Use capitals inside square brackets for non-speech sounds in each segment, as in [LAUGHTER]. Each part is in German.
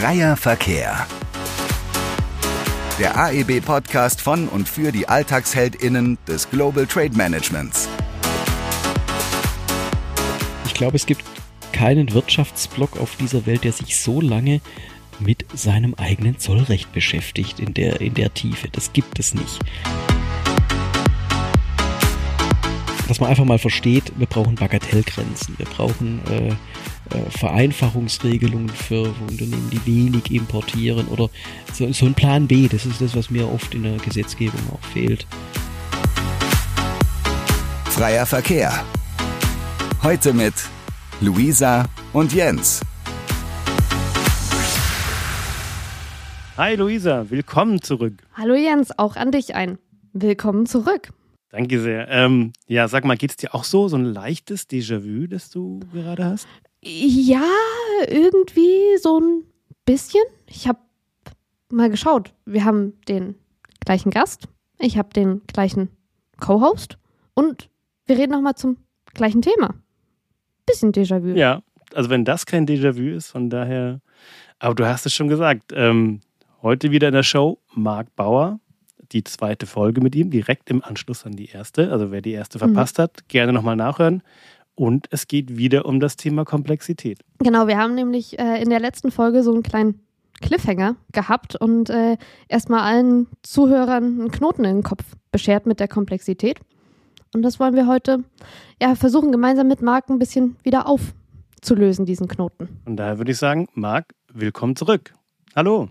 Freier Verkehr. Der AEB-Podcast von und für die AlltagsheldInnen des Global Trade Managements. Ich glaube, es gibt keinen Wirtschaftsblock auf dieser Welt, der sich so lange mit seinem eigenen Zollrecht beschäftigt in der, in der Tiefe. Das gibt es nicht dass man einfach mal versteht, wir brauchen Bagatellgrenzen, wir brauchen äh, äh, Vereinfachungsregelungen für Unternehmen, die wenig importieren oder so, so ein Plan B. Das ist das, was mir oft in der Gesetzgebung auch fehlt. Freier Verkehr. Heute mit Luisa und Jens. Hi Luisa, willkommen zurück. Hallo Jens, auch an dich ein. Willkommen zurück. Danke sehr. Ähm, ja, sag mal, geht es dir auch so, so ein leichtes Déjà-vu, das du gerade hast? Ja, irgendwie so ein bisschen. Ich habe mal geschaut. Wir haben den gleichen Gast, ich habe den gleichen Co-Host und wir reden nochmal zum gleichen Thema. Bisschen Déjà-vu. Ja, also wenn das kein Déjà-vu ist, von daher. Aber du hast es schon gesagt. Ähm, heute wieder in der Show Marc Bauer, die zweite Folge mit ihm, direkt im Anschluss an die erste. Also wer die erste verpasst mhm. hat, gerne nochmal nachhören. Und es geht wieder um das Thema Komplexität. Genau, wir haben nämlich äh, in der letzten Folge so einen kleinen Cliffhanger gehabt und äh, erstmal allen Zuhörern einen Knoten in den Kopf beschert mit der Komplexität. Und das wollen wir heute ja, versuchen, gemeinsam mit Marc ein bisschen wieder aufzulösen, diesen Knoten. Und daher würde ich sagen, Marc, willkommen zurück. Hallo.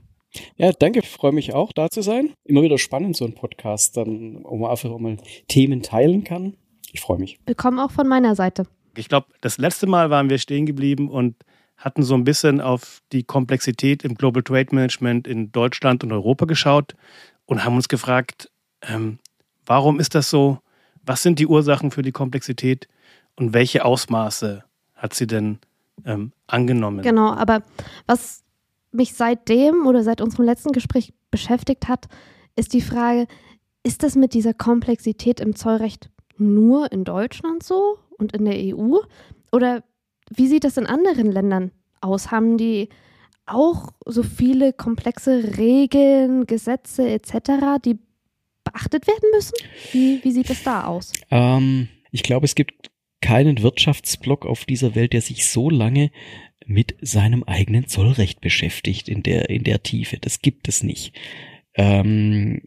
Ja, danke, freue mich auch, da zu sein. Immer wieder spannend, so ein Podcast, dann, wo man einfach mal Themen teilen kann. Ich freue mich. Willkommen auch von meiner Seite. Ich glaube, das letzte Mal waren wir stehen geblieben und hatten so ein bisschen auf die Komplexität im Global Trade Management in Deutschland und Europa geschaut und haben uns gefragt, ähm, warum ist das so? Was sind die Ursachen für die Komplexität und welche Ausmaße hat sie denn ähm, angenommen? Genau, aber was mich seitdem oder seit unserem letzten Gespräch beschäftigt hat, ist die Frage, ist das mit dieser Komplexität im Zollrecht nur in Deutschland so und in der EU? Oder wie sieht das in anderen Ländern aus? Haben die auch so viele komplexe Regeln, Gesetze etc., die beachtet werden müssen? Wie, wie sieht es da aus? Ähm, ich glaube, es gibt keinen Wirtschaftsblock auf dieser Welt, der sich so lange mit seinem eigenen Zollrecht beschäftigt in der, in der Tiefe. Das gibt es nicht. Ähm,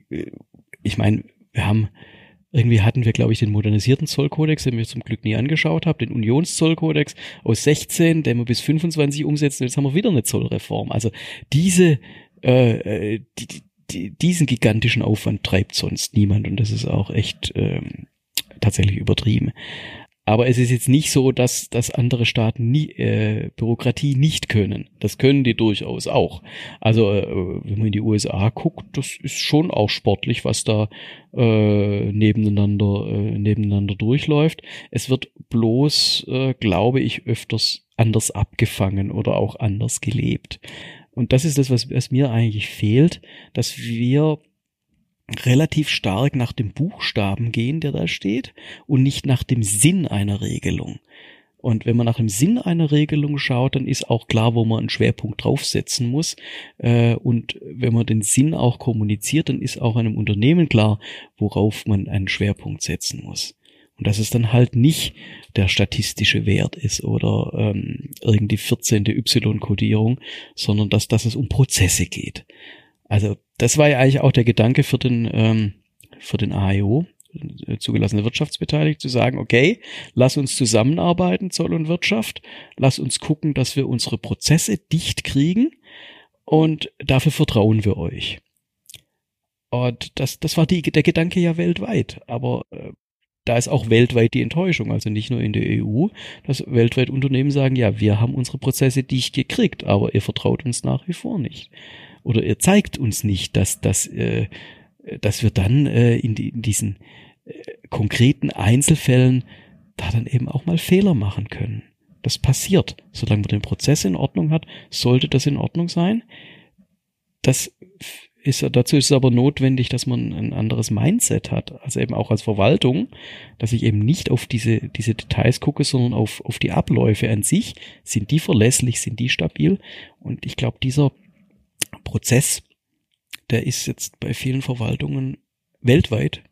ich meine, wir haben, irgendwie hatten wir, glaube ich, den modernisierten Zollkodex, den wir zum Glück nie angeschaut haben, den Unionszollkodex aus 16, den wir bis 25 umsetzen. Jetzt haben wir wieder eine Zollreform. Also diese, äh, äh, die, die, diesen gigantischen Aufwand treibt sonst niemand und das ist auch echt ähm, tatsächlich übertrieben. Aber es ist jetzt nicht so, dass, dass andere Staaten nie, äh, Bürokratie nicht können. Das können die durchaus auch. Also äh, wenn man in die USA guckt, das ist schon auch sportlich, was da äh, nebeneinander, äh, nebeneinander durchläuft. Es wird bloß, äh, glaube ich, öfters anders abgefangen oder auch anders gelebt. Und das ist das, was, was mir eigentlich fehlt, dass wir relativ stark nach dem Buchstaben gehen, der da steht, und nicht nach dem Sinn einer Regelung. Und wenn man nach dem Sinn einer Regelung schaut, dann ist auch klar, wo man einen Schwerpunkt draufsetzen muss. Äh, und wenn man den Sinn auch kommuniziert, dann ist auch einem Unternehmen klar, worauf man einen Schwerpunkt setzen muss. Und dass es dann halt nicht der statistische Wert ist oder ähm, irgendwie 14. Y-Kodierung, sondern dass, dass es um Prozesse geht. Also das war ja eigentlich auch der Gedanke für den, ähm, für den AIO, äh, zugelassene Wirtschaftsbeteiligte, zu sagen, okay, lass uns zusammenarbeiten, Zoll und Wirtschaft, lass uns gucken, dass wir unsere Prozesse dicht kriegen und dafür vertrauen wir euch. Und das, das war die, der Gedanke ja weltweit, aber äh, da ist auch weltweit die Enttäuschung, also nicht nur in der EU, dass weltweit Unternehmen sagen, ja, wir haben unsere Prozesse dicht gekriegt, aber ihr vertraut uns nach wie vor nicht oder er zeigt uns nicht, dass, dass, äh, dass wir dann äh, in, die, in diesen äh, konkreten Einzelfällen da dann eben auch mal Fehler machen können. Das passiert. Solange man den Prozess in Ordnung hat, sollte das in Ordnung sein. Das ist, dazu ist es aber notwendig, dass man ein anderes Mindset hat, also eben auch als Verwaltung, dass ich eben nicht auf diese, diese Details gucke, sondern auf, auf die Abläufe an sich. Sind die verlässlich, sind die stabil? Und ich glaube, dieser, Prozess, der ist jetzt bei vielen Verwaltungen weltweit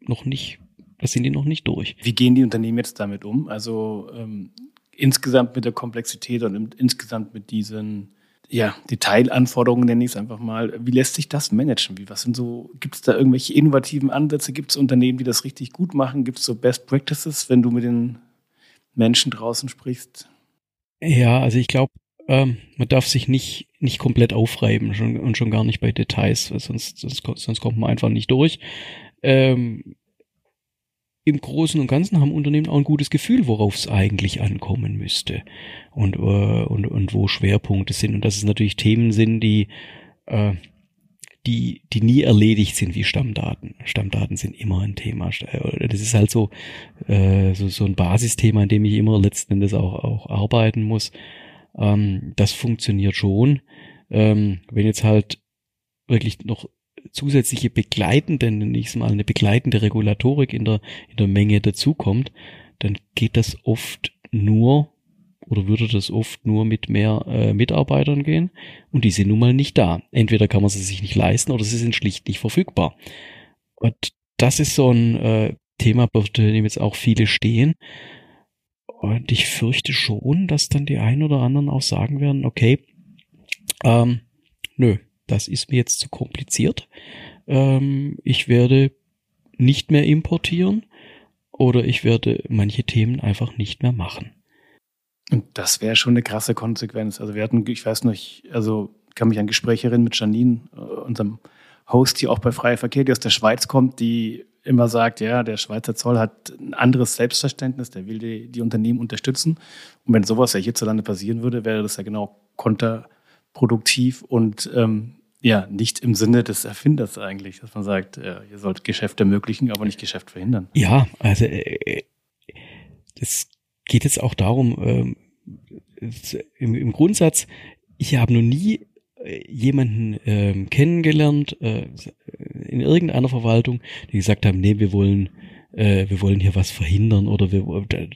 noch nicht, da sind die noch nicht durch. Wie gehen die Unternehmen jetzt damit um? Also ähm, insgesamt mit der Komplexität und insgesamt mit diesen ja, Detailanforderungen, nenne ich es einfach mal. Wie lässt sich das managen? Wie, was sind so, gibt es da irgendwelche innovativen Ansätze? Gibt es Unternehmen, die das richtig gut machen? Gibt es so Best Practices, wenn du mit den Menschen draußen sprichst? Ja, also ich glaube, ähm, man darf sich nicht, nicht komplett aufreiben schon, und schon gar nicht bei Details, sonst, sonst, sonst kommt man einfach nicht durch. Ähm, Im Großen und Ganzen haben Unternehmen auch ein gutes Gefühl, worauf es eigentlich ankommen müsste und, äh, und, und wo Schwerpunkte sind. Und dass es natürlich Themen sind, die, äh, die, die nie erledigt sind wie Stammdaten. Stammdaten sind immer ein Thema. Äh, das ist halt so, äh, so, so ein Basisthema, in dem ich immer letzten Endes auch, auch arbeiten muss. Ähm, das funktioniert schon. Ähm, wenn jetzt halt wirklich noch zusätzliche begleitende, nenne ich es mal, eine begleitende Regulatorik in der, in der Menge dazukommt, dann geht das oft nur oder würde das oft nur mit mehr äh, Mitarbeitern gehen und die sind nun mal nicht da. Entweder kann man sie sich nicht leisten oder sie sind schlicht nicht verfügbar. Und das ist so ein äh, Thema, bei dem jetzt auch viele stehen. Und ich fürchte schon, dass dann die einen oder anderen auch sagen werden, okay, ähm, nö, das ist mir jetzt zu kompliziert. Ähm, ich werde nicht mehr importieren oder ich werde manche Themen einfach nicht mehr machen. Und das wäre schon eine krasse Konsequenz. Also wir hatten, ich weiß noch, also kann mich an Gespräche erinnern mit Janine, äh, unserem Host hier auch bei Freier Verkehr, die aus der Schweiz kommt, die immer sagt, ja, der Schweizer Zoll hat ein anderes Selbstverständnis, der will die, die Unternehmen unterstützen. Und wenn sowas ja hierzulande passieren würde, wäre das ja genau konterproduktiv und ähm, ja, nicht im Sinne des Erfinders eigentlich, dass man sagt, ja, ihr sollt Geschäft ermöglichen, aber nicht Geschäft verhindern. Ja, also äh, das geht jetzt auch darum, ähm, im, im Grundsatz, ich habe noch nie äh, jemanden ähm, kennengelernt äh, in irgendeiner Verwaltung, die gesagt haben, nee, wir wollen äh, wir wollen hier was verhindern oder wir,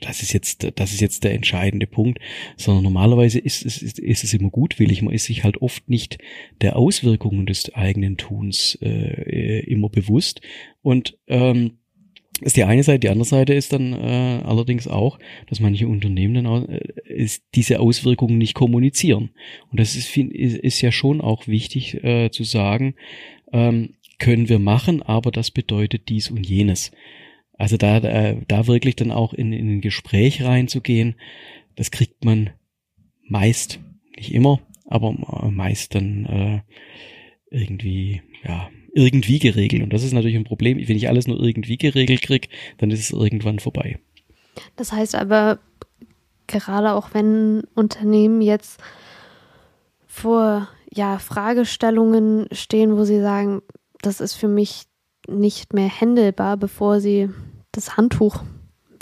das ist jetzt das ist jetzt der entscheidende Punkt, sondern normalerweise ist es ist, ist es immer gutwillig, man ist sich halt oft nicht der Auswirkungen des eigenen Tuns äh, immer bewusst und ähm, ist die eine Seite. Die andere Seite ist dann äh, allerdings auch, dass manche Unternehmen dann auch, äh, ist, diese Auswirkungen nicht kommunizieren. Und das ist, ist, ist ja schon auch wichtig äh, zu sagen, ähm, können wir machen, aber das bedeutet dies und jenes. Also da, da, da wirklich dann auch in, in ein Gespräch reinzugehen, das kriegt man meist, nicht immer, aber meist dann äh, irgendwie, ja, irgendwie geregelt. Und das ist natürlich ein Problem. Wenn ich alles nur irgendwie geregelt kriege, dann ist es irgendwann vorbei. Das heißt aber, gerade auch wenn Unternehmen jetzt vor ja, Fragestellungen stehen, wo sie sagen, das ist für mich nicht mehr händelbar, bevor sie das Handtuch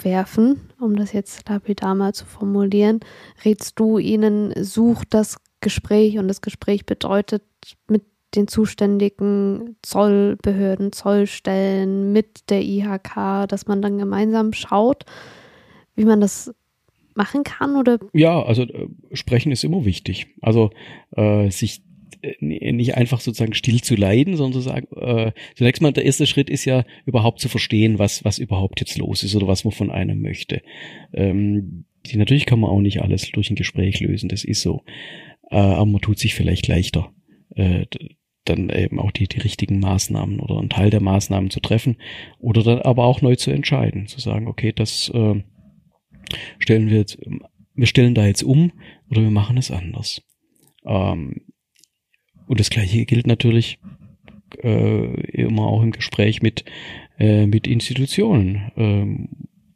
werfen, um das jetzt lapidar mal zu formulieren, rätst du ihnen, such das Gespräch und das Gespräch bedeutet mit den zuständigen Zollbehörden, Zollstellen, mit der IHK, dass man dann gemeinsam schaut, wie man das machen kann oder? Ja, also äh, sprechen ist immer wichtig. Also äh, sich nicht einfach sozusagen still zu leiden, sondern zu sagen, äh, zunächst mal der erste Schritt ist ja überhaupt zu verstehen, was was überhaupt jetzt los ist oder was man von einem möchte. Ähm, die, natürlich kann man auch nicht alles durch ein Gespräch lösen, das ist so. Äh, aber man tut sich vielleicht leichter, äh, dann eben auch die, die richtigen Maßnahmen oder einen Teil der Maßnahmen zu treffen oder dann aber auch neu zu entscheiden, zu sagen, okay, das äh, stellen wir jetzt, wir stellen da jetzt um oder wir machen es anders. Ähm, und das gleiche gilt natürlich äh, immer auch im Gespräch mit, äh, mit Institutionen, äh,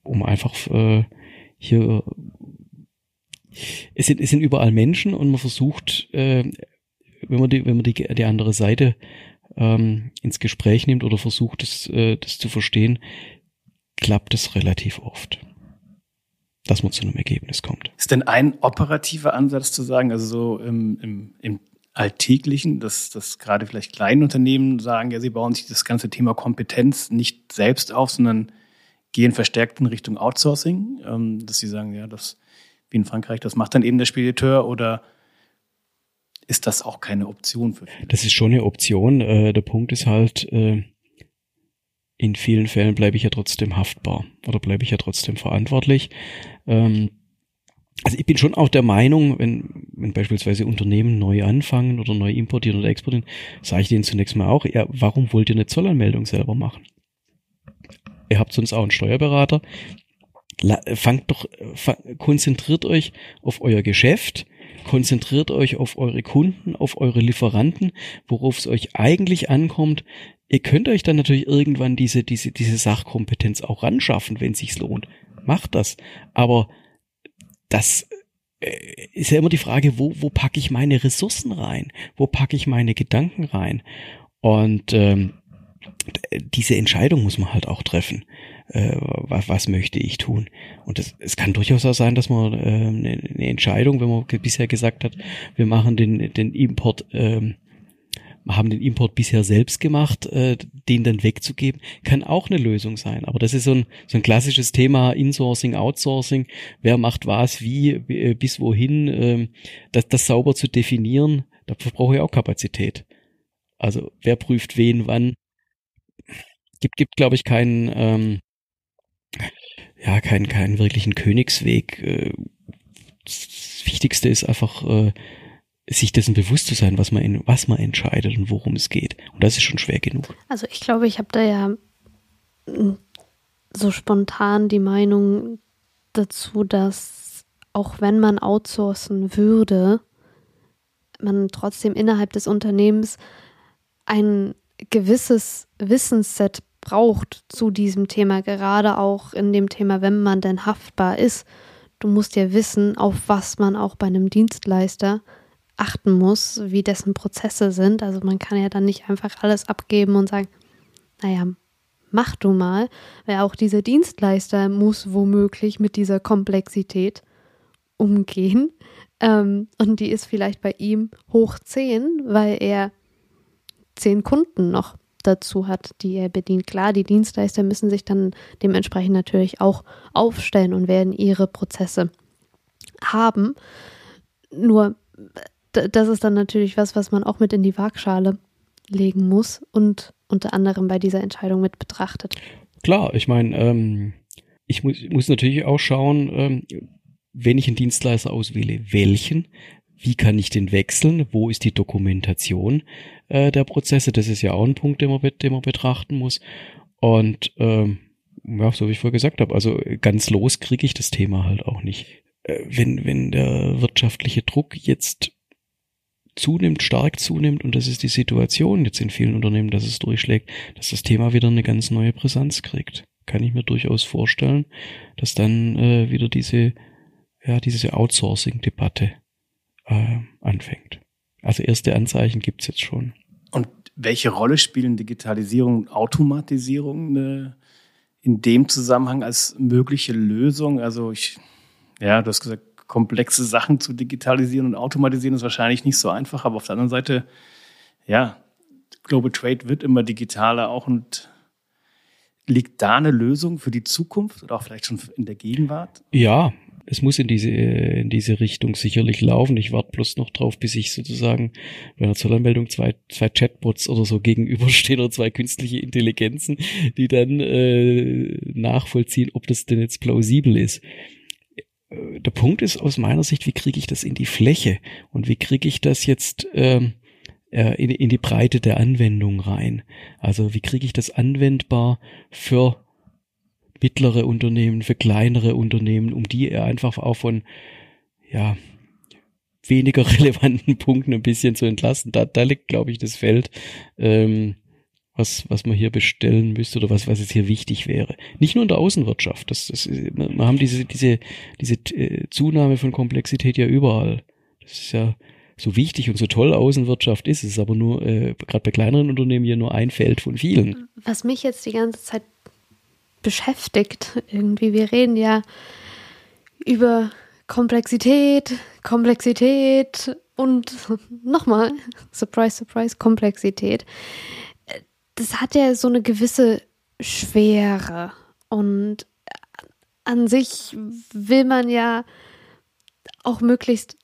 um einfach äh, hier es sind, es sind überall Menschen und man versucht äh, wenn man die, wenn man die, die andere Seite ähm, ins Gespräch nimmt oder versucht, das, äh, das zu verstehen, klappt es relativ oft, dass man zu einem Ergebnis kommt. Ist denn ein operativer Ansatz zu sagen, also so im, im, im Alltäglichen, dass, dass gerade vielleicht kleine Unternehmen sagen, ja, sie bauen sich das ganze Thema Kompetenz nicht selbst auf, sondern gehen verstärkt in Richtung Outsourcing, ähm, dass sie sagen, ja, das wie in Frankreich, das macht dann eben der Spediteur oder ist das auch keine Option für viele? Das ist schon eine Option. Äh, der Punkt ist halt, äh, in vielen Fällen bleibe ich ja trotzdem haftbar oder bleibe ich ja trotzdem verantwortlich. Ähm, also ich bin schon auch der Meinung, wenn, wenn beispielsweise Unternehmen neu anfangen oder neu importieren oder exportieren, sage ich denen zunächst mal auch, ja, warum wollt ihr eine Zollanmeldung selber machen? Ihr habt sonst auch einen Steuerberater. Fangt doch, konzentriert euch auf euer Geschäft, konzentriert euch auf eure Kunden, auf eure Lieferanten, worauf es euch eigentlich ankommt. Ihr könnt euch dann natürlich irgendwann diese, diese, diese Sachkompetenz auch ranschaffen, wenn es sich lohnt. Macht das. Aber das äh, ist ja immer die Frage, wo, wo packe ich meine Ressourcen rein? Wo packe ich meine Gedanken rein? Und ähm, diese Entscheidung muss man halt auch treffen. Äh, was, was möchte ich tun? Und es, es kann durchaus auch sein, dass man äh, eine, eine Entscheidung, wenn man bisher gesagt hat, wir machen den, den Import ähm, haben den Import bisher selbst gemacht, äh, den dann wegzugeben, kann auch eine Lösung sein. Aber das ist so ein, so ein klassisches Thema Insourcing, Outsourcing. Wer macht was, wie, äh, bis wohin, äh, das, das sauber zu definieren, dafür brauche ich auch Kapazität. Also wer prüft wen, wann. Gibt, gibt glaube ich, keinen, ähm, ja, keinen, keinen wirklichen Königsweg. Äh, das Wichtigste ist einfach, äh, sich dessen bewusst zu sein, was man, in, was man entscheidet und worum es geht. Und das ist schon schwer genug. Also ich glaube, ich habe da ja hm, so spontan die Meinung dazu, dass auch wenn man outsourcen würde, man trotzdem innerhalb des Unternehmens ein gewisses Wissensset braucht zu diesem Thema, gerade auch in dem Thema, wenn man denn haftbar ist. Du musst ja wissen, auf was man auch bei einem Dienstleister achten muss, wie dessen Prozesse sind. Also man kann ja dann nicht einfach alles abgeben und sagen, naja, mach du mal, weil auch dieser Dienstleister muss womöglich mit dieser Komplexität umgehen. Ähm, und die ist vielleicht bei ihm hoch 10, weil er zehn Kunden noch dazu hat, die er bedient. Klar, die Dienstleister müssen sich dann dementsprechend natürlich auch aufstellen und werden ihre Prozesse haben. Nur das ist dann natürlich was, was man auch mit in die Waagschale legen muss und unter anderem bei dieser Entscheidung mit betrachtet. Klar, ich meine, ähm, ich muss, muss natürlich auch schauen, ähm, wenn ich einen Dienstleister auswähle, welchen, wie kann ich den wechseln, wo ist die Dokumentation äh, der Prozesse, das ist ja auch ein Punkt, den man, den man betrachten muss. Und ähm, ja, so wie ich vorher gesagt habe, also ganz los kriege ich das Thema halt auch nicht. Äh, wenn, wenn der wirtschaftliche Druck jetzt zunimmt, stark zunimmt und das ist die Situation jetzt in vielen Unternehmen, dass es durchschlägt, dass das Thema wieder eine ganz neue Brisanz kriegt. Kann ich mir durchaus vorstellen, dass dann äh, wieder diese, ja, diese Outsourcing-Debatte äh, anfängt. Also erste Anzeichen gibt's jetzt schon. Und welche Rolle spielen Digitalisierung und Automatisierung äh, in dem Zusammenhang als mögliche Lösung? Also ich, ja, du hast gesagt, komplexe Sachen zu digitalisieren und automatisieren ist wahrscheinlich nicht so einfach, aber auf der anderen Seite, ja, Global Trade wird immer digitaler auch und liegt da eine Lösung für die Zukunft oder auch vielleicht schon in der Gegenwart? Ja, es muss in diese, in diese Richtung sicherlich laufen. Ich warte bloß noch drauf, bis ich sozusagen bei einer Zollanmeldung zwei, zwei Chatbots oder so gegenüberstehen oder zwei künstliche Intelligenzen, die dann äh, nachvollziehen, ob das denn jetzt plausibel ist der Punkt ist aus meiner Sicht, wie kriege ich das in die Fläche und wie kriege ich das jetzt ähm, äh, in, in die Breite der Anwendung rein? Also wie kriege ich das anwendbar für mittlere Unternehmen, für kleinere Unternehmen, um die einfach auch von ja weniger [LAUGHS] relevanten Punkten ein bisschen zu entlasten. Da, da liegt, glaube ich, das Feld. Ähm, was, was man hier bestellen müsste oder was, was jetzt hier wichtig wäre. Nicht nur in der Außenwirtschaft. Das, das, wir haben diese, diese, diese äh, Zunahme von Komplexität ja überall. Das ist ja so wichtig und so toll Außenwirtschaft ist, es ist aber nur, äh, gerade bei kleineren Unternehmen hier nur ein Feld von vielen. Was mich jetzt die ganze Zeit beschäftigt, irgendwie, wir reden ja über Komplexität, Komplexität und [LAUGHS] nochmal, [LAUGHS] surprise, surprise, Komplexität das hat ja so eine gewisse Schwere. Und an sich will man ja auch möglichst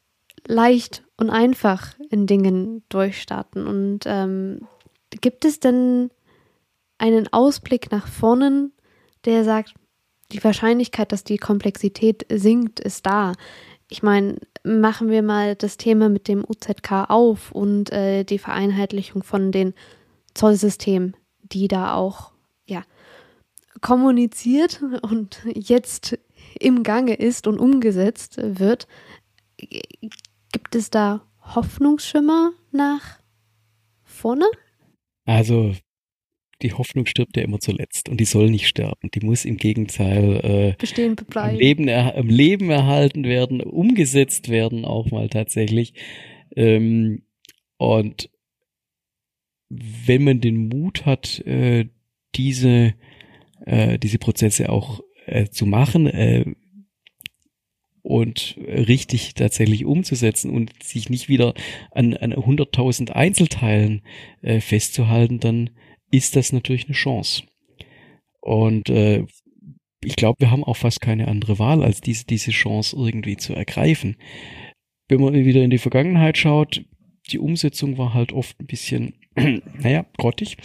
leicht und einfach in Dingen durchstarten. Und ähm, gibt es denn einen Ausblick nach vorne, der sagt, die Wahrscheinlichkeit, dass die Komplexität sinkt, ist da. Ich meine, machen wir mal das Thema mit dem UZK auf und äh, die Vereinheitlichung von den Zollsystemen, die da auch ja, kommuniziert und jetzt im Gange ist und umgesetzt wird. Gibt es da Hoffnungsschimmer nach vorne? Also die Hoffnung stirbt ja immer zuletzt und die soll nicht sterben. Die muss im Gegenteil äh, bestehen bleiben. Am Leben, am Leben erhalten werden, umgesetzt werden auch mal tatsächlich. Ähm, und wenn man den Mut hat, äh, diese äh, diese Prozesse auch äh, zu machen äh, und richtig tatsächlich umzusetzen und sich nicht wieder an, an 100.000 Einzelteilen äh, festzuhalten, dann ist das natürlich eine Chance. Und äh, ich glaube, wir haben auch fast keine andere Wahl, als diese, diese Chance irgendwie zu ergreifen. Wenn man wieder in die Vergangenheit schaut, die Umsetzung war halt oft ein bisschen, [CLEARS THROAT] naja, grottig.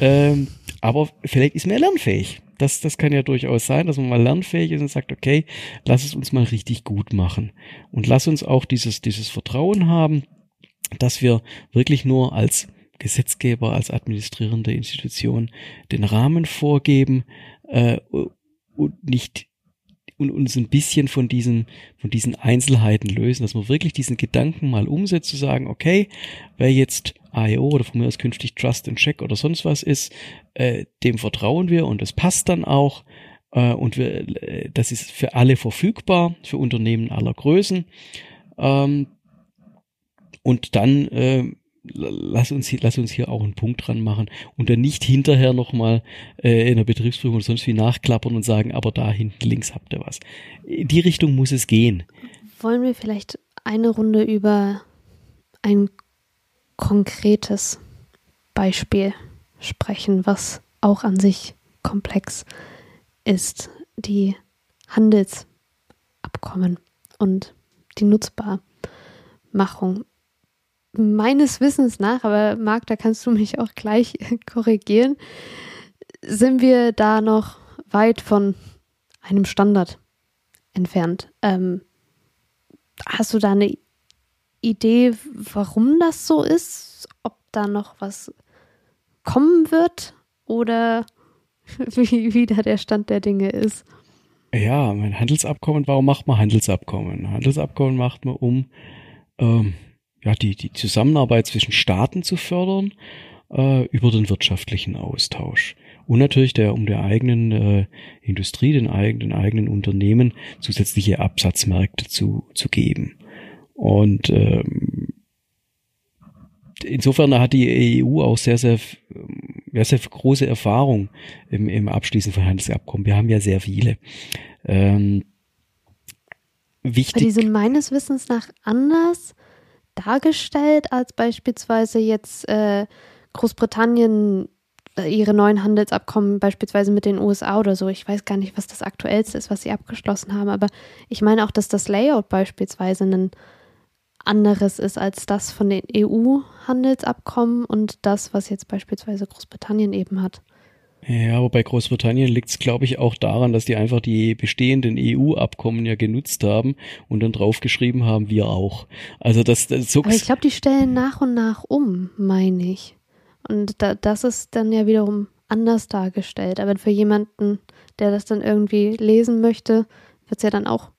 Ähm, aber vielleicht ist man lernfähig. Das, das kann ja durchaus sein, dass man mal lernfähig ist und sagt, okay, lass es uns mal richtig gut machen. Und lass uns auch dieses, dieses Vertrauen haben, dass wir wirklich nur als Gesetzgeber, als administrierende Institution den Rahmen vorgeben äh, und nicht und uns ein bisschen von diesen, von diesen Einzelheiten lösen, dass man wirklich diesen Gedanken mal umsetzt, zu sagen, okay, wer jetzt AEO oder von mir aus künftig Trust and Check oder sonst was ist, äh, dem vertrauen wir und es passt dann auch äh, und wir, äh, das ist für alle verfügbar, für Unternehmen aller Größen. Ähm, und dann äh, lass uns, hier, lass uns hier auch einen Punkt dran machen und dann nicht hinterher nochmal äh, in der Betriebsprüfung oder sonst wie nachklappern und sagen, aber da hinten links habt ihr was. In die Richtung muss es gehen. Wollen wir vielleicht eine Runde über ein konkretes Beispiel sprechen, was auch an sich komplex ist, die Handelsabkommen und die Nutzbarmachung meines Wissens nach, aber Marc, da kannst du mich auch gleich [LAUGHS] korrigieren, sind wir da noch weit von einem Standard entfernt. Ähm, hast du da eine Idee, warum das so ist? Ob da noch was kommen wird oder [LAUGHS] wie, da der Stand der Dinge ist? Ja, mein Handelsabkommen, warum macht man Handelsabkommen? Handelsabkommen macht man, um ähm, ja, die, die Zusammenarbeit zwischen Staaten zu fördern äh, über den wirtschaftlichen Austausch. Und natürlich der, um der eigenen äh, Industrie, den eigenen, eigenen Unternehmen zusätzliche Absatzmärkte zu, zu geben. Und ähm, insofern hat die EU auch sehr, sehr, sehr, sehr große Erfahrung im, im Abschließen von Handelsabkommen. Wir haben ja sehr viele. Ähm, wichtig. die sind meines Wissens nach anders dargestellt als beispielsweise jetzt äh, Großbritannien äh, ihre neuen Handelsabkommen beispielsweise mit den USA oder so. Ich weiß gar nicht, was das aktuellste ist, was sie abgeschlossen haben, aber ich meine auch, dass das Layout beispielsweise ein anderes ist als das von den EU-Handelsabkommen und das, was jetzt beispielsweise Großbritannien eben hat. Ja, aber bei Großbritannien liegt es, glaube ich, auch daran, dass die einfach die bestehenden EU-Abkommen ja genutzt haben und dann draufgeschrieben haben, wir auch. Also das, das so Aber ich glaube, die stellen nach und nach um, meine ich. Und da, das ist dann ja wiederum anders dargestellt. Aber für jemanden, der das dann irgendwie lesen möchte, wird es ja dann auch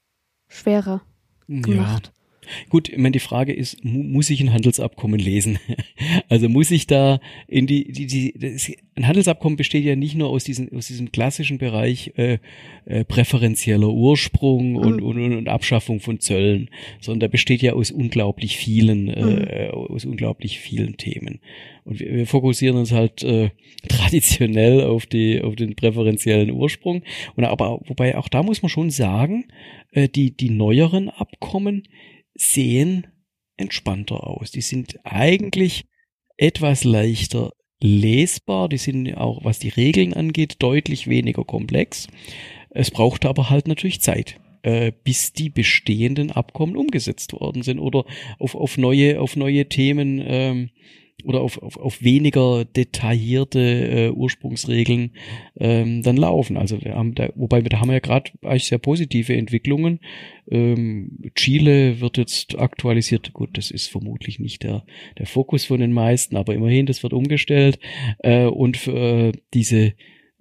schwerer gemacht. Ja. Gut, ich meine, die Frage ist, muss ich ein Handelsabkommen lesen? [LAUGHS] also muss ich da in die, die, die das, ein Handelsabkommen besteht ja nicht nur aus diesem, aus diesem klassischen Bereich äh, äh, präferenzieller Ursprung und, mhm. und, und, Abschaffung von Zöllen, sondern der besteht ja aus unglaublich vielen, äh, mhm. aus unglaublich vielen Themen. Und wir, wir fokussieren uns halt äh, [LAUGHS] traditionell auf die, auf den präferenziellen Ursprung. Und aber, wobei auch da muss man schon sagen, äh, die, die neueren Abkommen, sehen entspannter aus. Die sind eigentlich etwas leichter lesbar. Die sind auch, was die Regeln angeht, deutlich weniger komplex. Es braucht aber halt natürlich Zeit. äh, bis die bestehenden Abkommen umgesetzt worden sind oder auf, auf neue, auf neue Themen ähm, oder auf, auf, auf weniger detaillierte äh, Ursprungsregeln ähm, dann laufen. Also wir haben da, wobei wir da haben wir ja gerade eigentlich sehr positive Entwicklungen. Ähm, Chile wird jetzt aktualisiert. Gut, das ist vermutlich nicht der, der Fokus von den meisten, aber immerhin, das wird umgestellt. Äh, und für äh, diese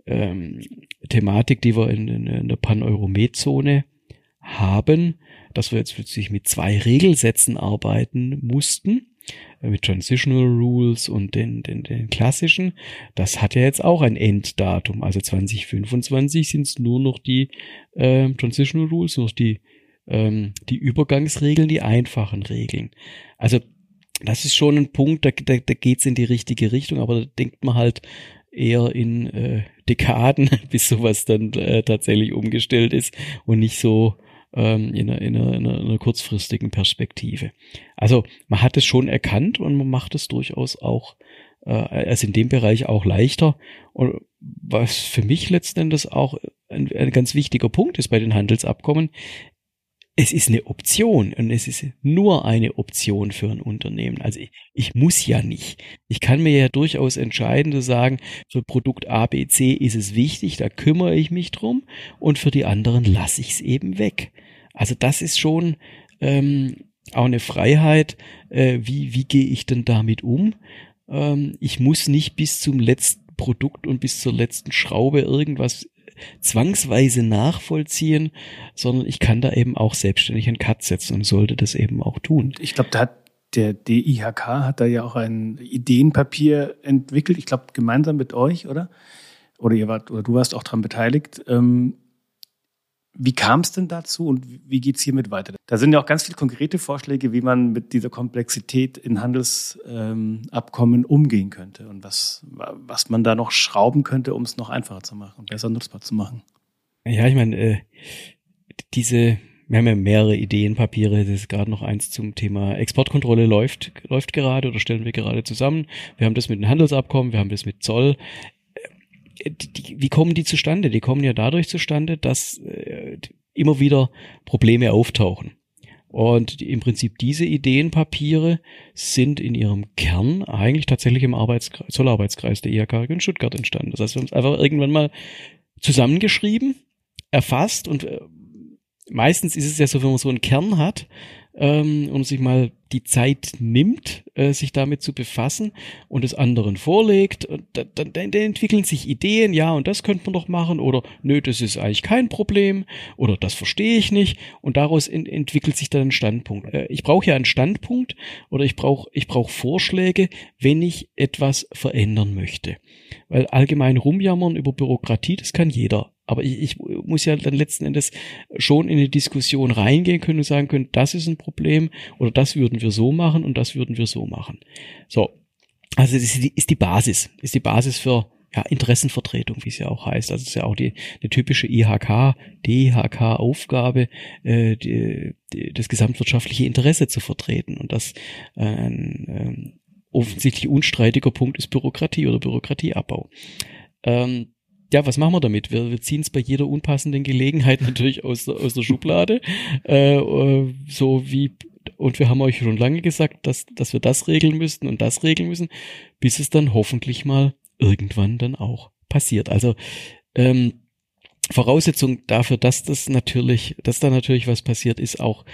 ähm, Thematik, die wir in, in, in der Pan-Euromed-Zone haben, dass wir jetzt plötzlich mit zwei Regelsätzen arbeiten mussten mit Transitional Rules und den, den, den klassischen, das hat ja jetzt auch ein Enddatum. Also 2025 sind es nur noch die äh, Transitional Rules, nur noch die, ähm, die Übergangsregeln, die einfachen Regeln. Also das ist schon ein Punkt, da, da, da geht in die richtige Richtung, aber da denkt man halt eher in äh, Dekaden, [LAUGHS] bis sowas dann äh, tatsächlich umgestellt ist und nicht so ähm, in, einer, in, einer, in einer kurzfristigen Perspektive. Also man hat es schon erkannt und man macht es durchaus auch, äh, also in dem Bereich auch leichter. Und was für mich letzten Endes auch ein, ein ganz wichtiger Punkt ist bei den Handelsabkommen, es ist eine Option und es ist nur eine Option für ein Unternehmen. Also ich, ich, muss ja nicht. Ich kann mir ja durchaus entscheiden zu sagen, für Produkt A, B, C ist es wichtig, da kümmere ich mich drum und für die anderen lasse ich es eben weg. Also das ist schon ähm, auch eine Freiheit. Äh, wie, wie gehe ich denn damit um? Ähm, ich muss nicht bis zum letzten Produkt und bis zur letzten Schraube irgendwas zwangsweise nachvollziehen, sondern ich kann da eben auch selbstständig einen Cut setzen und sollte das eben auch tun. Ich glaube, da hat der DIHK hat da ja auch ein Ideenpapier entwickelt, ich glaube gemeinsam mit euch, oder? Oder ihr wart, oder du warst auch daran beteiligt. Ähm, wie kam es denn dazu und wie geht es hiermit weiter? Da sind ja auch ganz viele konkrete Vorschläge, wie man mit dieser Komplexität in Handelsabkommen ähm, umgehen könnte und was, was man da noch schrauben könnte, um es noch einfacher zu machen, besser nutzbar zu machen. Ja, ich meine, äh, diese, wir haben ja mehrere Ideenpapiere, das ist gerade noch eins zum Thema Exportkontrolle läuft, läuft gerade oder stellen wir gerade zusammen. Wir haben das mit den Handelsabkommen, wir haben das mit Zoll die, wie kommen die zustande? Die kommen ja dadurch zustande, dass äh, immer wieder Probleme auftauchen. Und im Prinzip diese Ideenpapiere sind in ihrem Kern eigentlich tatsächlich im Arbeitskreis, Zollarbeitskreis der IHK in Stuttgart entstanden. Das heißt, wir haben es einfach irgendwann mal zusammengeschrieben, erfasst und äh, meistens ist es ja so, wenn man so einen Kern hat, ähm, und sich mal die Zeit nimmt, äh, sich damit zu befassen und es anderen vorlegt, dann, dann, dann entwickeln sich Ideen, ja, und das könnte man doch machen, oder nö, das ist eigentlich kein Problem, oder das verstehe ich nicht, und daraus in, entwickelt sich dann ein Standpunkt. Äh, ich brauche ja einen Standpunkt, oder ich brauche ich brauch Vorschläge, wenn ich etwas verändern möchte. Weil allgemein rumjammern über Bürokratie, das kann jeder. Aber ich, ich muss ja dann letzten Endes schon in eine Diskussion reingehen können und sagen können, das ist ein Problem oder das würden wir so machen und das würden wir so machen. So. Also das ist die, ist die Basis, ist die Basis für ja, Interessenvertretung, wie es ja auch heißt. Also es ist ja auch die eine typische IHK, DHK-Aufgabe, äh, die, die, das gesamtwirtschaftliche Interesse zu vertreten. Und das äh, ein ähm, offensichtlich unstreitiger Punkt ist Bürokratie oder Bürokratieabbau. Ähm, ja, was machen wir damit? Wir, wir ziehen es bei jeder unpassenden Gelegenheit [LAUGHS] natürlich aus der, aus der Schublade. Äh, äh, so wie, und wir haben euch schon lange gesagt, dass, dass wir das regeln müssten und das regeln müssen, bis es dann hoffentlich mal irgendwann dann auch passiert. Also ähm, Voraussetzung dafür, dass das natürlich, dass da natürlich was passiert, ist auch,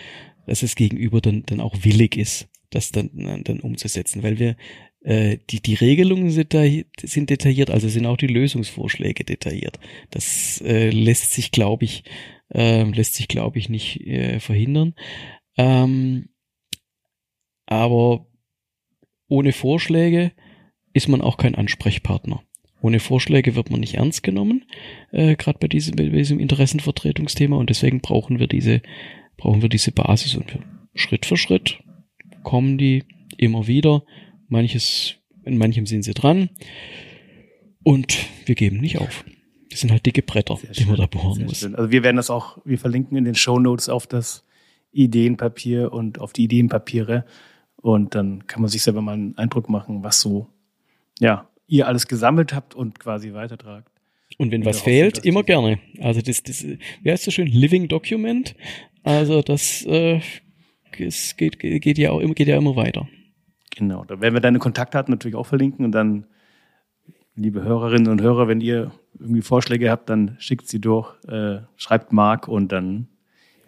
dass es gegenüber dann, dann auch willig ist, das dann, dann umzusetzen, weil wir äh, die, die Regelungen sind, da, sind detailliert, also sind auch die Lösungsvorschläge detailliert. Das äh, lässt sich, glaube ich, äh, lässt sich, glaube ich, nicht äh, verhindern. Ähm, aber ohne Vorschläge ist man auch kein Ansprechpartner. Ohne Vorschläge wird man nicht ernst genommen, äh, gerade bei diesem, bei diesem Interessenvertretungsthema. Und deswegen brauchen wir diese, brauchen wir diese Basis. Und Schritt für Schritt kommen die immer wieder Manches, in manchem sind sie dran. Und wir geben nicht auf. Das sind halt dicke Bretter, die man da bohren muss. Schön. Also wir werden das auch, wir verlinken in den Show Notes auf das Ideenpapier und auf die Ideenpapiere. Und dann kann man sich selber mal einen Eindruck machen, was so, ja, ihr alles gesammelt habt und quasi weitertragt. Und wenn was fehlt, immer gerne. Also das, das, wie heißt das schön? Living Document. Also das, äh, es geht, geht ja auch immer, geht ja immer weiter. Genau. Da werden wir deine Kontaktdaten natürlich auch verlinken und dann, liebe Hörerinnen und Hörer, wenn ihr irgendwie Vorschläge habt, dann schickt sie durch, äh, schreibt Mark und dann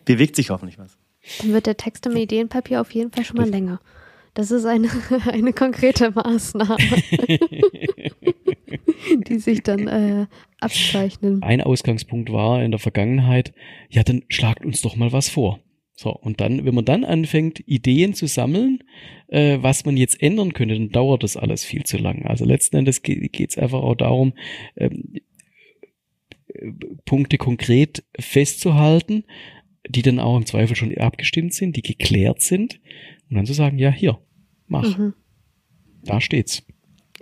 bewegt sich hoffentlich was. Dann wird der Text im Ideenpapier auf jeden Fall schon mal länger. Das ist eine, [LAUGHS] eine konkrete Maßnahme, [LAUGHS] die sich dann äh, abzeichnen. Ein Ausgangspunkt war in der Vergangenheit, ja, dann schlagt uns doch mal was vor. So, und dann, wenn man dann anfängt, Ideen zu sammeln, äh, was man jetzt ändern könnte, dann dauert das alles viel zu lang. Also letzten Endes geht es einfach auch darum, ähm, Punkte konkret festzuhalten, die dann auch im Zweifel schon abgestimmt sind, die geklärt sind, und dann zu sagen, ja, hier, mach. Mhm. Da steht's.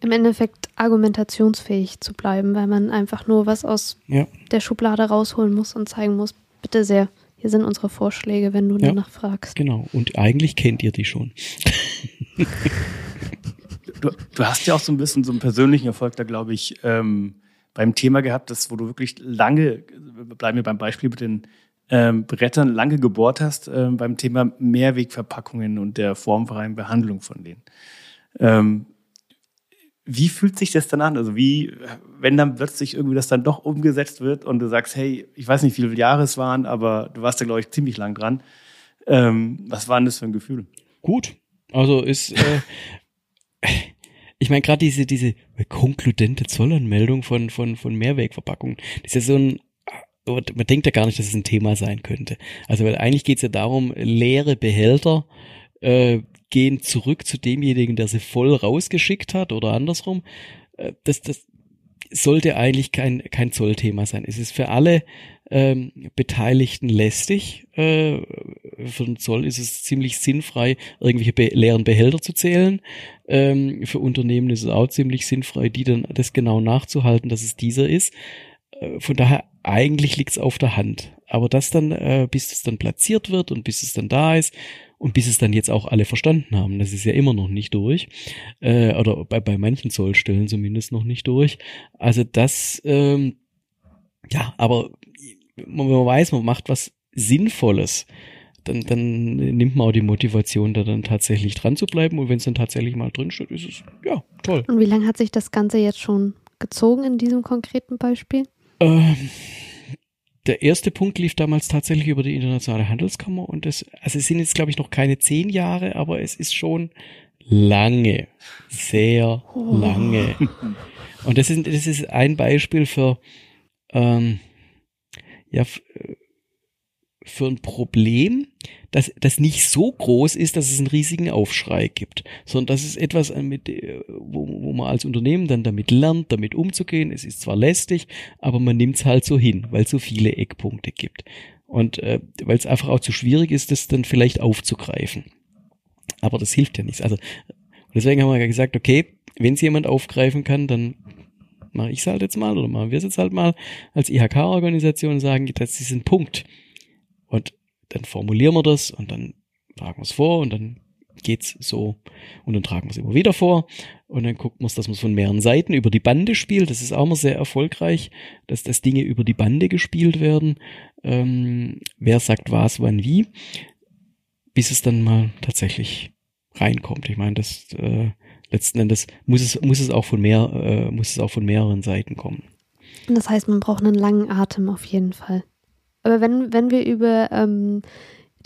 Im Endeffekt argumentationsfähig zu bleiben, weil man einfach nur was aus ja. der Schublade rausholen muss und zeigen muss, bitte sehr, hier sind unsere Vorschläge, wenn du ja, danach fragst. Genau, und eigentlich kennt ihr die schon. [LAUGHS] du, du, hast ja auch so ein bisschen so einen persönlichen Erfolg da, glaube ich, ähm, beim Thema gehabt, das, wo du wirklich lange, bleiben wir beim Beispiel mit den ähm, Brettern, lange gebohrt hast ähm, beim Thema Mehrwegverpackungen und der formfreien Behandlung von denen. Ähm, wie fühlt sich das dann an? Also wie, wenn dann plötzlich irgendwie das dann doch umgesetzt wird und du sagst, hey, ich weiß nicht, wie viele Jahre es waren, aber du warst da, glaube ich, ziemlich lang dran. Ähm, was war denn das für ein Gefühl? Gut. Also ist, äh, [LAUGHS] ich meine, gerade diese, diese konkludente Zollanmeldung von, von, von Mehrwegverpackungen, das ist ja so ein man denkt ja gar nicht, dass es ein Thema sein könnte. Also weil eigentlich geht es ja darum, leere Behälter äh, gehen zurück zu demjenigen, der sie voll rausgeschickt hat oder andersrum. Äh, das, das sollte eigentlich kein, kein Zollthema sein. Es ist für alle ähm, Beteiligten lästig. Äh, für den Zoll ist es ziemlich sinnfrei, irgendwelche be leeren Behälter zu zählen. Ähm, für Unternehmen ist es auch ziemlich sinnfrei, die dann das genau nachzuhalten, dass es dieser ist. Äh, von daher eigentlich liegt es auf der Hand. Aber das dann, äh, bis es dann platziert wird und bis es dann da ist und bis es dann jetzt auch alle verstanden haben, das ist ja immer noch nicht durch. Äh, oder bei, bei manchen Zollstellen zumindest noch nicht durch. Also das, ähm, ja, aber wenn man weiß, man macht was Sinnvolles, dann, dann nimmt man auch die Motivation, da dann tatsächlich dran zu bleiben. Und wenn es dann tatsächlich mal drin steht, ist es, ja, toll. Und wie lange hat sich das Ganze jetzt schon gezogen in diesem konkreten Beispiel? Ähm, der erste Punkt lief damals tatsächlich über die internationale Handelskammer und das, also es sind jetzt glaube ich noch keine zehn Jahre, aber es ist schon lange, sehr oh. lange. [LAUGHS] Und das ist, das ist ein Beispiel für, ähm, ja, für ein Problem, das, das nicht so groß ist, dass es einen riesigen Aufschrei gibt, sondern das ist etwas, äh, mit, äh, wo, wo man als Unternehmen dann damit lernt, damit umzugehen. Es ist zwar lästig, aber man nimmt es halt so hin, weil es so viele Eckpunkte gibt. Und äh, weil es einfach auch zu schwierig ist, das dann vielleicht aufzugreifen. Aber das hilft ja nichts. Also deswegen haben wir gesagt, okay, wenn es jemand aufgreifen kann, dann mache ich es halt jetzt mal oder machen wir es jetzt halt mal als IHK-Organisation sagen, das ist ein Punkt. Und dann formulieren wir das und dann tragen wir es vor und dann geht's so und dann tragen wir es immer wieder vor und dann guckt man dass man es von mehreren Seiten über die Bande spielt. Das ist auch immer sehr erfolgreich, dass das Dinge über die Bande gespielt werden. Ähm, wer sagt was, wann, wie, bis es dann mal tatsächlich reinkommt. Ich meine, das äh, letzten Endes muss es muss es auch von mehr äh, muss es auch von mehreren Seiten kommen. Das heißt, man braucht einen langen Atem auf jeden Fall. Aber wenn, wenn wir über ähm,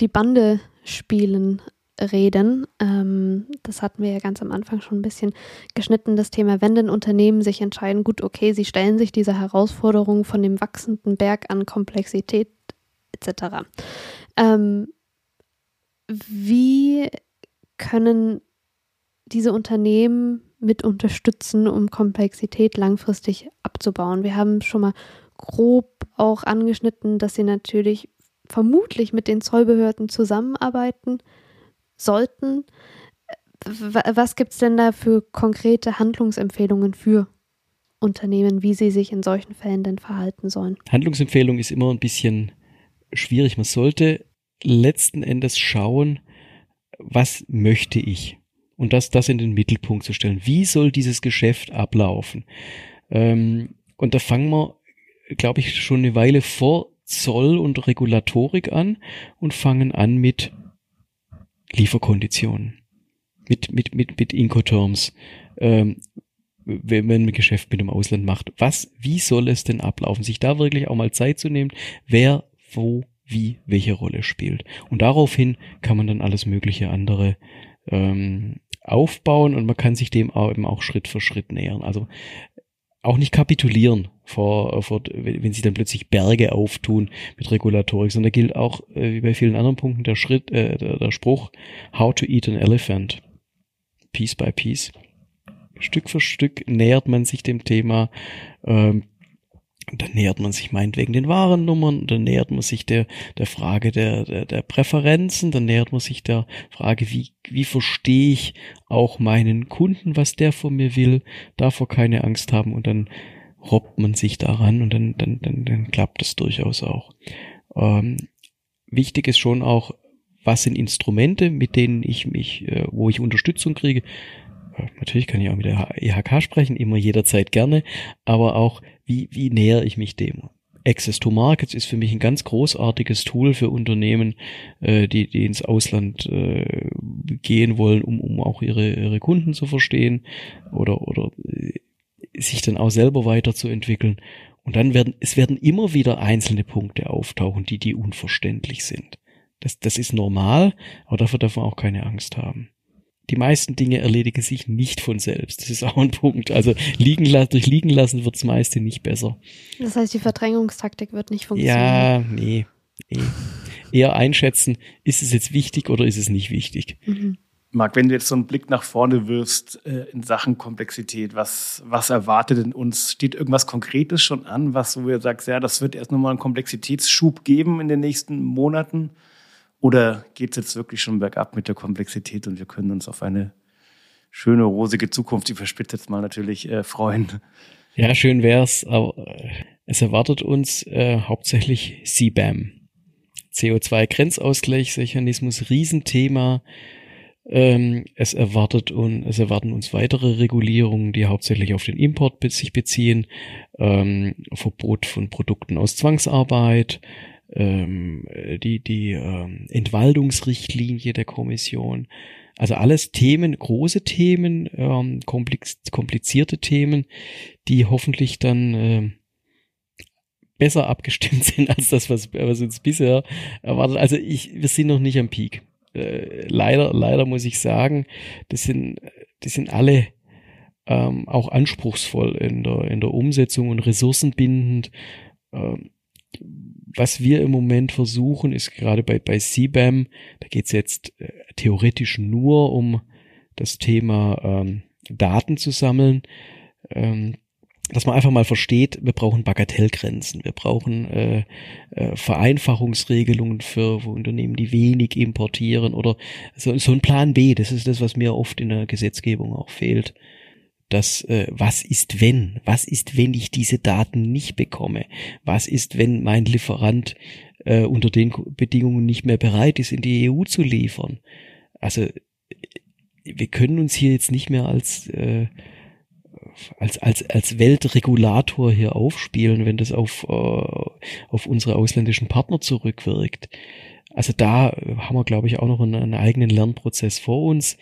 die Bande spielen reden, ähm, das hatten wir ja ganz am Anfang schon ein bisschen geschnitten, das Thema, wenn denn Unternehmen sich entscheiden, gut, okay, sie stellen sich dieser Herausforderung von dem wachsenden Berg an Komplexität etc. Ähm, wie können diese Unternehmen mit unterstützen, um Komplexität langfristig abzubauen? Wir haben schon mal grob auch angeschnitten, dass sie natürlich vermutlich mit den Zollbehörden zusammenarbeiten sollten. Was gibt es denn da für konkrete Handlungsempfehlungen für Unternehmen, wie sie sich in solchen Fällen denn verhalten sollen? Handlungsempfehlung ist immer ein bisschen schwierig. Man sollte letzten Endes schauen, was möchte ich? Und das, das in den Mittelpunkt zu stellen. Wie soll dieses Geschäft ablaufen? Ähm, und da fangen wir glaube ich, schon eine Weile vor Zoll und Regulatorik an und fangen an mit Lieferkonditionen, mit, mit, mit, mit Incoterms, ähm, wenn man ein Geschäft mit dem Ausland macht. Was, wie soll es denn ablaufen? Sich da wirklich auch mal Zeit zu nehmen, wer, wo, wie, welche Rolle spielt. Und daraufhin kann man dann alles mögliche andere ähm, aufbauen und man kann sich dem auch eben auch Schritt für Schritt nähern. Also auch nicht kapitulieren vor, vor wenn sich dann plötzlich Berge auftun mit Regulatorik, sondern gilt auch äh, wie bei vielen anderen Punkten der Schritt, äh, der, der Spruch How to eat an elephant, piece by piece. Stück für Stück nähert man sich dem Thema. Ähm, dann nähert man sich meinetwegen den Warennummern, dann nähert man sich der, der Frage der, der, der Präferenzen, dann nähert man sich der Frage, wie, wie verstehe ich auch meinen Kunden, was der von mir will, davor keine Angst haben und dann robbt man sich daran und dann, dann, dann, dann klappt das durchaus auch. Ähm, wichtig ist schon auch, was sind Instrumente, mit denen ich mich, äh, wo ich Unterstützung kriege. Natürlich kann ich auch mit der IHK sprechen, immer jederzeit gerne, aber auch, wie, wie näher ich mich dem? Access to Markets ist für mich ein ganz großartiges Tool für Unternehmen, äh, die, die ins Ausland äh, gehen wollen, um, um auch ihre, ihre Kunden zu verstehen oder, oder äh, sich dann auch selber weiterzuentwickeln. Und dann werden, es werden immer wieder einzelne Punkte auftauchen, die, die unverständlich sind. Das, das ist normal, aber dafür darf man auch keine Angst haben. Die meisten Dinge erledigen sich nicht von selbst. Das ist auch ein Punkt. Also liegen lassen, durch liegen lassen wird das meiste nicht besser. Das heißt, die Verdrängungstaktik wird nicht funktionieren. Ja, nee, nee. Eher einschätzen, ist es jetzt wichtig oder ist es nicht wichtig? Mhm. Marc, wenn du jetzt so einen Blick nach vorne wirfst äh, in Sachen Komplexität, was, was erwartet denn uns? Steht irgendwas Konkretes schon an, was so ihr sagst, ja, das wird erst nochmal einen Komplexitätsschub geben in den nächsten Monaten? Oder geht es jetzt wirklich schon bergab mit der Komplexität und wir können uns auf eine schöne, rosige Zukunft, die verspitzt jetzt mal natürlich, äh, freuen? Ja, schön wär's, aber äh, es erwartet uns äh, hauptsächlich CBAM. CO2-Grenzausgleichsmechanismus, Riesenthema. Ähm, es erwartet und es erwarten uns weitere Regulierungen, die hauptsächlich auf den Import sich beziehen, ähm, Verbot von Produkten aus Zwangsarbeit, ähm, die die ähm, Entwaldungsrichtlinie der Kommission. Also alles Themen, große Themen, ähm, komplizierte Themen, die hoffentlich dann ähm, besser abgestimmt [LAUGHS] sind als das, was, was uns bisher erwartet. Also ich, wir sind noch nicht am Peak. Äh, leider, leider muss ich sagen, das sind, das sind alle ähm, auch anspruchsvoll in der, in der Umsetzung und ressourcenbindend. Ähm, was wir im Moment versuchen, ist gerade bei, bei CBAM, da geht es jetzt äh, theoretisch nur um das Thema ähm, Daten zu sammeln. Ähm, dass man einfach mal versteht, wir brauchen Bagatellgrenzen, wir brauchen äh, äh, Vereinfachungsregelungen für, für Unternehmen, die wenig importieren oder so, so ein Plan B, das ist das, was mir oft in der Gesetzgebung auch fehlt. Das, äh, was ist wenn? Was ist, wenn ich diese Daten nicht bekomme? Was ist, wenn mein Lieferant äh, unter den Bedingungen nicht mehr bereit ist, in die EU zu liefern? Also wir können uns hier jetzt nicht mehr als äh, als, als, als Weltregulator hier aufspielen, wenn das auf, äh, auf unsere ausländischen Partner zurückwirkt. Also da haben wir, glaube ich, auch noch einen, einen eigenen Lernprozess vor uns.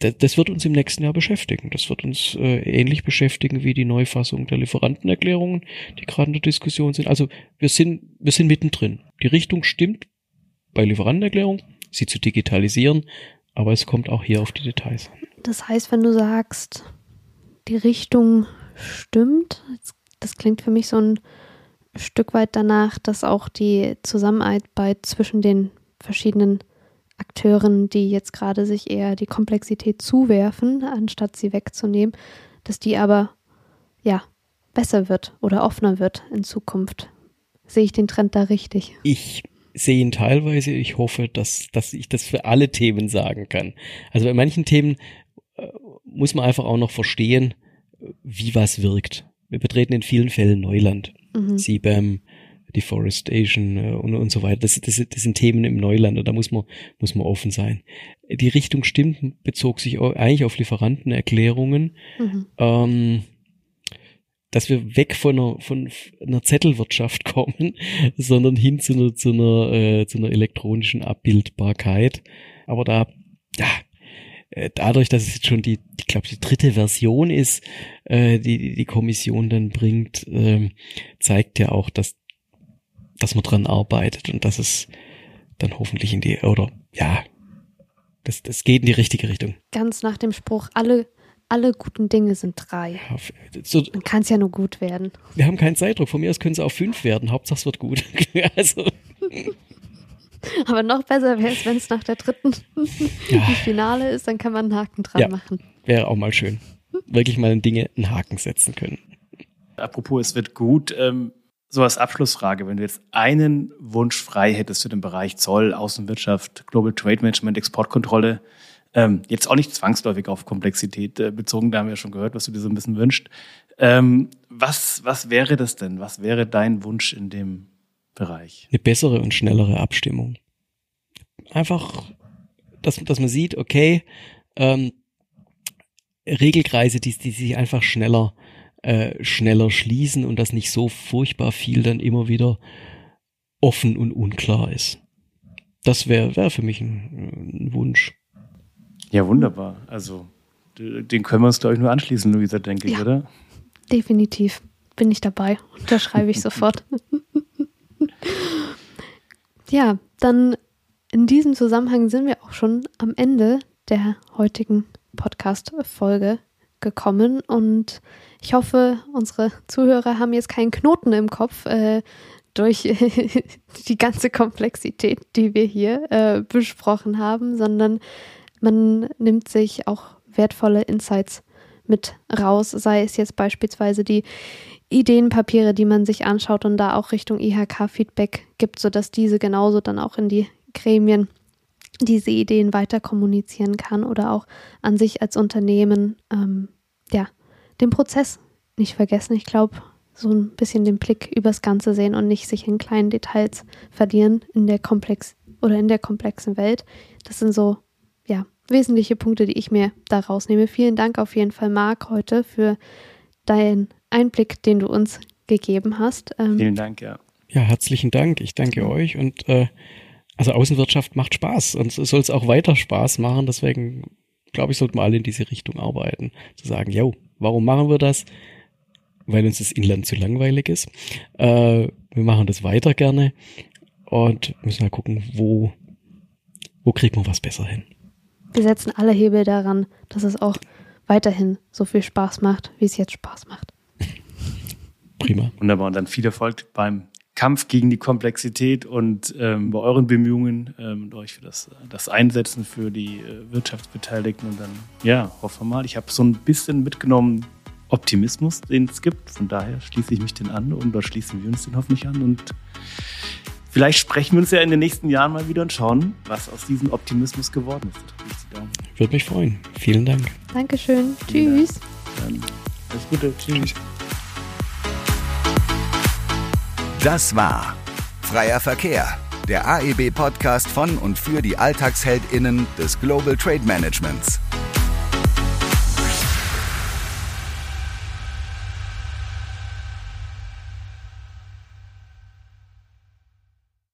Das, wird uns im nächsten Jahr beschäftigen. Das wird uns äh, ähnlich beschäftigen wie die Neufassung der Lieferantenerklärungen, die gerade in der Diskussion sind. Also wir sind, wir sind mittendrin. Die Richtung stimmt bei Lieferantenerklärung, sie zu digitalisieren, aber es kommt auch hier auf die Details Das heißt, wenn du sagst, die Richtung stimmt. Das klingt für mich so ein Stück weit danach, dass auch die Zusammenarbeit zwischen den verschiedenen Akteuren, die jetzt gerade sich eher die Komplexität zuwerfen, anstatt sie wegzunehmen, dass die aber ja besser wird oder offener wird in Zukunft. Sehe ich den Trend da richtig? Ich sehe ihn teilweise. Ich hoffe, dass, dass ich das für alle Themen sagen kann. Also bei manchen Themen äh, muss man einfach auch noch verstehen, wie was wirkt. Wir betreten in vielen Fällen Neuland. Mhm. CBAM, Deforestation äh, und, und so weiter. Das, das, das sind Themen im Neuland und da muss man, muss man offen sein. Die Richtung stimmt, bezog sich eigentlich auf Lieferantenerklärungen. Mhm. Ähm, dass wir weg von einer, von einer Zettelwirtschaft [LAUGHS] kommen, sondern hin zu einer, zu einer, äh, zu einer elektronischen Abbildbarkeit. Aber da, ja, äh, dadurch, dass es jetzt schon die, ich glaube, die dritte Version ist, äh, die die Kommission dann bringt, äh, zeigt ja auch, dass, dass man dran arbeitet und dass es dann hoffentlich in die, oder ja, das, das geht in die richtige Richtung. Ganz nach dem Spruch, alle, alle guten Dinge sind drei. Ja, so, Dann kann es ja nur gut werden. wir haben keinen Zeitdruck. Von mir aus können es auch fünf werden. Hauptsache es wird gut. [LAUGHS] also, [LAUGHS] Aber noch besser wäre es, wenn es nach der dritten Ja. [LAUGHS] die Finale ist, dann kann man einen Haken dran Ja. machen. wäre auch mal schön. Wirklich mal in Dinge einen Haken setzen können. Apropos, es wird gut. Ähm, so als Abschlussfrage, wenn du jetzt einen Wunsch frei hättest für den Bereich Zoll, Außenwirtschaft, Global Trade Management, Exportkontrolle, ähm, jetzt auch nicht zwangsläufig auf Komplexität äh, bezogen, da haben wir ja schon gehört, was du dir so ein bisschen wünscht. Ähm, was, was wäre das denn? Was wäre dein Wunsch in dem Bereich? Eine bessere und schnellere Abstimmung. Einfach, dass, dass man sieht, okay, ähm, Regelkreise, die, die sich einfach schneller, äh, schneller schließen und dass nicht so furchtbar viel dann immer wieder offen und unklar ist. Das wäre wär für mich ein, ein Wunsch. Ja, wunderbar. Also, den können wir uns, glaube ich, nur anschließen, Luisa, denke ich, Ja. oder? Definitiv bin ich dabei. Unterschreibe ich sofort. [LAUGHS] ja, dann in diesem Zusammenhang sind wir auch schon am Ende der heutigen Podcast-Folge gekommen und ich hoffe, unsere Zuhörer haben jetzt keinen Knoten im Kopf äh, durch [LAUGHS] die ganze Komplexität, die wir hier äh, besprochen haben, sondern man nimmt sich auch wertvolle Insights mit raus, sei es jetzt beispielsweise die Ideenpapiere, die man sich anschaut und da auch Richtung IHK-Feedback gibt, sodass diese genauso dann auch in die Gremien diese Ideen weiter kommunizieren kann oder auch an sich als Unternehmen, ähm, ja, den Prozess nicht vergessen. Ich glaube, so ein bisschen den Blick übers Ganze sehen und nicht sich in kleinen Details verlieren in der komplex oder in der komplexen Welt. Das sind so, ja, wesentliche Punkte, die ich mir da rausnehme. Vielen Dank auf jeden Fall, Marc, heute für deinen Einblick, den du uns gegeben hast. Ähm, Vielen Dank, ja. Ja, herzlichen Dank. Ich danke euch und äh, also Außenwirtschaft macht Spaß und es soll es auch weiter Spaß machen. Deswegen glaube ich, sollten wir alle in diese Richtung arbeiten. Zu sagen, yo, warum machen wir das? Weil uns das Inland zu langweilig ist. Äh, wir machen das weiter gerne und müssen mal gucken, wo, wo kriegt man was besser hin. wir setzen alle Hebel daran, dass es auch weiterhin so viel Spaß macht, wie es jetzt Spaß macht. Prima. Wunderbar. Und dann viel Erfolg beim Kampf gegen die Komplexität und ähm, bei euren Bemühungen ähm, und euch für das, das Einsetzen für die äh, Wirtschaftsbeteiligten. Und dann, ja, hoffen wir mal. Ich habe so ein bisschen mitgenommen Optimismus, den es gibt. Von daher schließe ich mich den an und dort schließen wir uns den hoffentlich an. Und vielleicht sprechen wir uns ja in den nächsten Jahren mal wieder und schauen, was aus diesem Optimismus geworden ist. Ich. Würde mich freuen. Vielen Dank. Dankeschön. Vielen Dank. Tschüss. Dann alles Gute. Tschüss. Das war Freier Verkehr, der AEB-Podcast von und für die AlltagsheldInnen des Global Trade Managements.